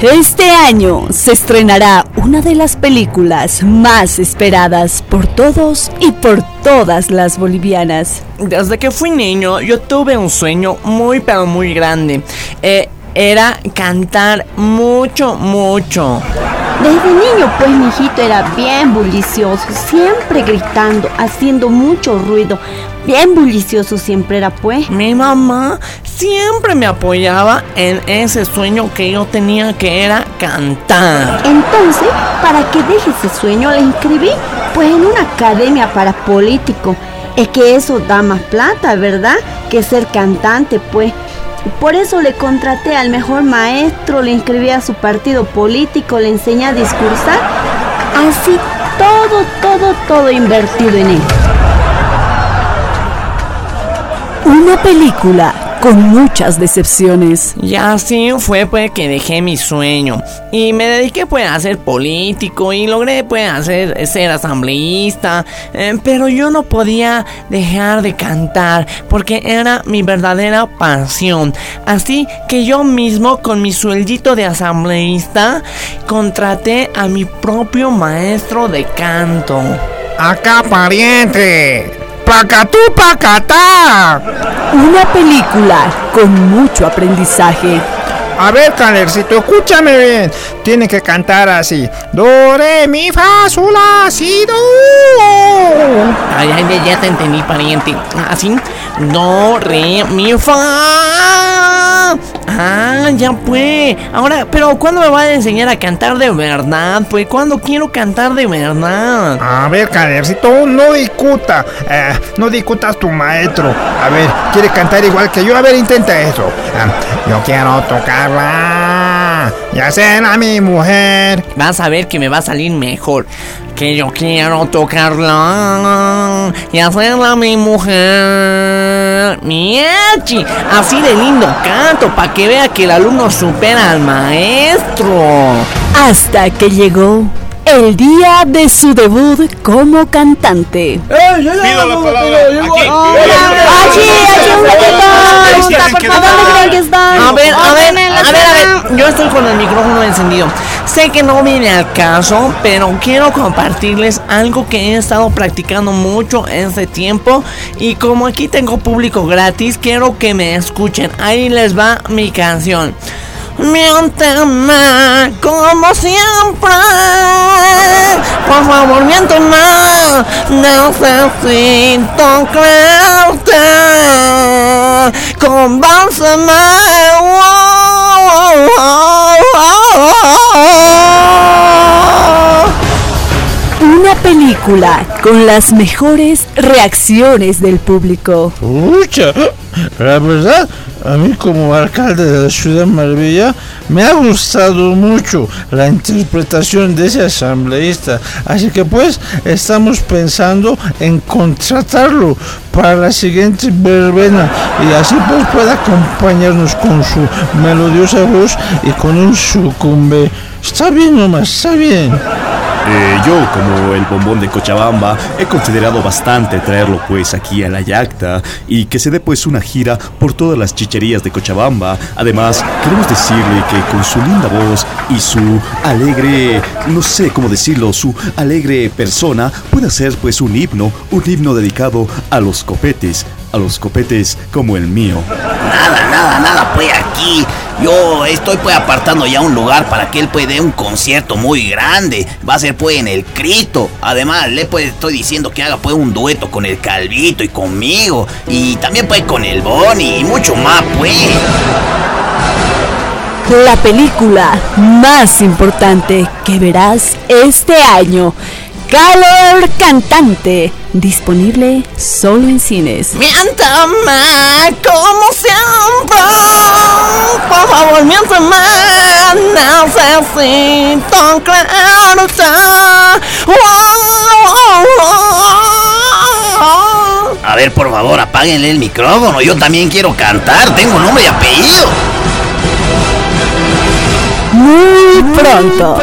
Este año se estrenará una de las películas más esperadas por todos y por todas las bolivianas. Desde que fui niño yo tuve un sueño muy pero muy grande. Eh, era cantar mucho, mucho. Desde niño, pues, mi hijito era bien bullicioso, siempre gritando, haciendo mucho ruido. Bien bullicioso siempre era, pues. Mi mamá siempre me apoyaba en ese sueño que yo tenía que era cantar. Entonces, para que deje ese sueño, le inscribí, pues, en una academia para político. Es que eso da más plata, ¿verdad? Que ser cantante, pues. Por eso le contraté al mejor maestro, le inscribí a su partido político, le enseñé a discursar. Así, todo, todo, todo invertido en él. Una película con muchas decepciones. Y así fue pues que dejé mi sueño y me dediqué pues a ser político y logré pues hacer ser asambleísta, eh, pero yo no podía dejar de cantar porque era mi verdadera pasión. Así que yo mismo con mi sueldito de asambleísta contraté a mi propio maestro de canto. Acá pariente. ¡Pacatú, pacatá! Una película con mucho aprendizaje. A ver, Calercito, escúchame bien. Tiene que cantar así. Do, re, mi, fa, sol, la, si, do. Ay, ay, ya te entendí, pariente. Así. Do, re, mi, fa. Ah, ya pues. Ahora, pero ¿cuándo me va a enseñar a cantar de verdad? Pues, ¿cuándo quiero cantar de verdad? A ver, Calercito, no discuta. Eh, no discutas tu maestro. A ver, quiere cantar igual que yo. A ver, intenta eso. Ah, yo quiero tocarla. Y hacerla a mi mujer. Vas a ver que me va a salir mejor. Que yo quiero tocarla y hacerla a mi mujer. Miachi, así de lindo canto, para que vea que el alumno supera al maestro. Hasta que llegó el día de su debut como cantante. Pido la palabra. Aquí. Allí, allí, un ratito. Por favor, ¿dónde creen que está? A ver, a ver, a ver, a ver, yo estoy con el micrófono encendido. Sé que no viene al caso, pero quiero compartirles algo que he estado practicando mucho este tiempo. Y como aquí tengo público gratis, quiero que me escuchen. Ahí les va mi canción. Miénteme como siempre. Por favor, miénteme. Necesito creerte. Película con las mejores reacciones del público. Pucha, la verdad, a mí como alcalde de la Ciudad Maravilla me ha gustado mucho la interpretación de ese asambleísta. Así que pues estamos pensando en contratarlo para la siguiente verbena y así pues pueda acompañarnos con su melodiosa voz y con un sucumbe. Está bien nomás, está bien. Eh, yo, como el bombón de Cochabamba, he considerado bastante traerlo pues aquí a la Yacta y que se dé pues una gira por todas las chicherías de Cochabamba. Además, queremos decirle que con su linda voz y su alegre, no sé cómo decirlo, su alegre persona puede hacer pues un himno, un himno dedicado a los copetes, a los copetes como el mío. Nada, nada, nada, pues aquí. Yo estoy pues apartando ya un lugar para que él pues dé un concierto muy grande. Va a ser pues en el Crito. Además, le pues estoy diciendo que haga pues un dueto con el Calvito y conmigo. Y también pues con el Boni y mucho más pues. La película más importante que verás este año. Calor Cantante. Disponible solo en cines. Miénteme como siempre. Por favor, miénteme. Necesito creerte. A ver, por favor, apáguenle el micrófono. Yo también quiero cantar. Tengo nombre y apellido. Muy pronto.